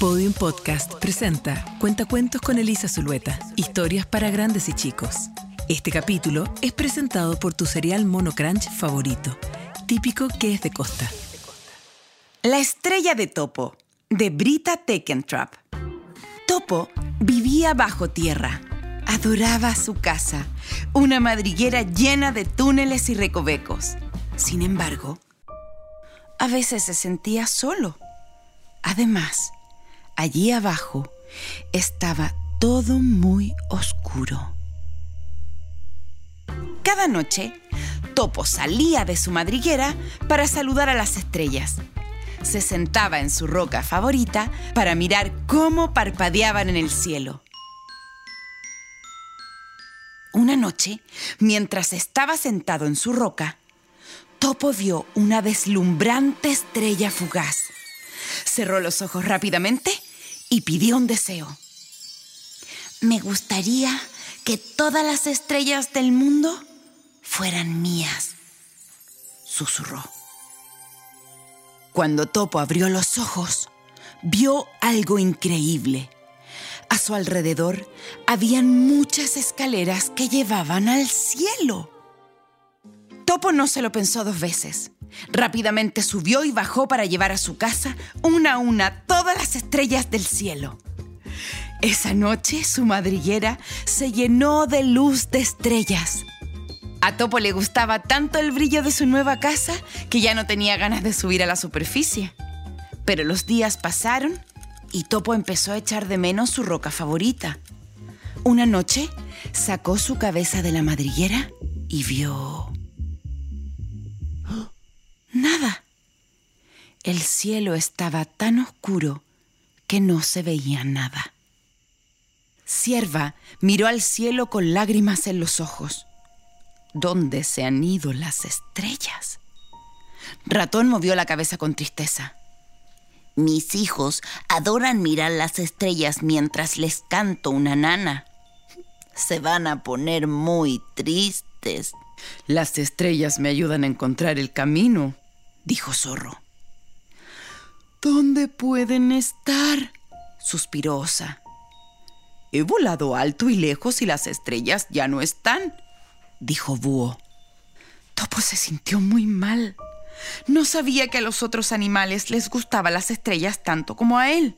Podium Podcast presenta Cuentacuentos con Elisa Zulueta. Historias para grandes y chicos. Este capítulo es presentado por tu cereal Mono Crunch favorito, típico que es de costa. La estrella de Topo, de Brita Tekentrap. Topo vivía bajo tierra. Adoraba su casa, una madriguera llena de túneles y recovecos. Sin embargo, a veces se sentía solo. Además, allí abajo estaba todo muy oscuro. Cada noche, Topo salía de su madriguera para saludar a las estrellas. Se sentaba en su roca favorita para mirar cómo parpadeaban en el cielo. Una noche, mientras estaba sentado en su roca, Topo vio una deslumbrante estrella fugaz. Cerró los ojos rápidamente y pidió un deseo. Me gustaría que todas las estrellas del mundo fueran mías, susurró. Cuando Topo abrió los ojos, vio algo increíble. A su alrededor habían muchas escaleras que llevaban al cielo. Topo no se lo pensó dos veces. Rápidamente subió y bajó para llevar a su casa una a una todas las estrellas del cielo. Esa noche su madriguera se llenó de luz de estrellas. A Topo le gustaba tanto el brillo de su nueva casa que ya no tenía ganas de subir a la superficie. Pero los días pasaron y Topo empezó a echar de menos su roca favorita. Una noche sacó su cabeza de la madriguera y vio... El cielo estaba tan oscuro que no se veía nada. Sierva miró al cielo con lágrimas en los ojos. ¿Dónde se han ido las estrellas? Ratón movió la cabeza con tristeza. Mis hijos adoran mirar las estrellas mientras les canto una nana. Se van a poner muy tristes. Las estrellas me ayudan a encontrar el camino, dijo Zorro. ¿Dónde pueden estar? suspiró Osa. He volado alto y lejos y las estrellas ya no están, dijo Búho. Topo se sintió muy mal. No sabía que a los otros animales les gustaban las estrellas tanto como a él.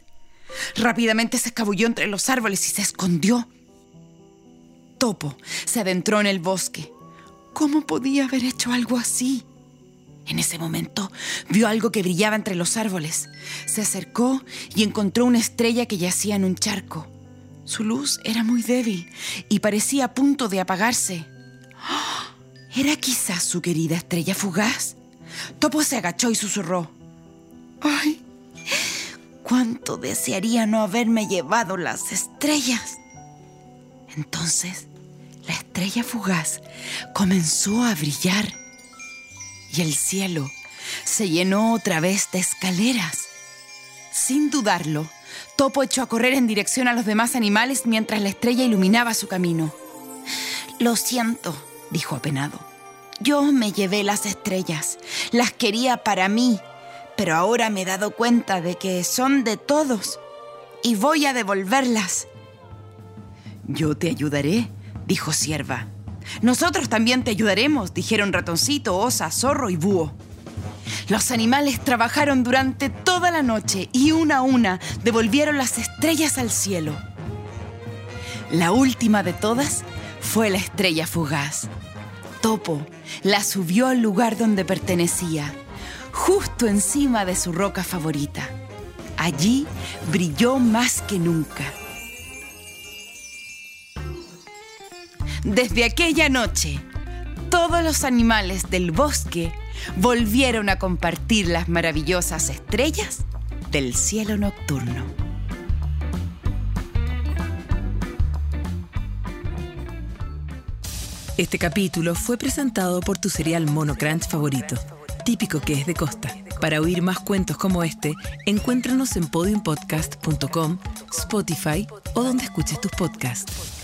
Rápidamente se escabulló entre los árboles y se escondió. Topo se adentró en el bosque. ¿Cómo podía haber hecho algo así? En ese momento vio algo que brillaba entre los árboles. Se acercó y encontró una estrella que yacía en un charco. Su luz era muy débil y parecía a punto de apagarse. ¡Ah! ¿Era quizás su querida estrella fugaz? Topo se agachó y susurró. ¡Ay! ¿Cuánto desearía no haberme llevado las estrellas? Entonces, la estrella fugaz comenzó a brillar y el cielo se llenó otra vez de escaleras. Sin dudarlo, Topo echó a correr en dirección a los demás animales mientras la estrella iluminaba su camino. Lo siento, dijo apenado. Yo me llevé las estrellas, las quería para mí, pero ahora me he dado cuenta de que son de todos y voy a devolverlas. Yo te ayudaré, dijo Sierva. Nosotros también te ayudaremos, dijeron ratoncito, osa, zorro y búho. Los animales trabajaron durante toda la noche y una a una devolvieron las estrellas al cielo. La última de todas fue la estrella fugaz. Topo la subió al lugar donde pertenecía, justo encima de su roca favorita. Allí brilló más que nunca. Desde aquella noche, todos los animales del bosque volvieron a compartir las maravillosas estrellas del cielo nocturno. Este capítulo fue presentado por tu cereal Mono Crunch favorito, típico que es de costa. Para oír más cuentos como este, encuéntranos en podiumpodcast.com, Spotify o donde escuches tus podcasts.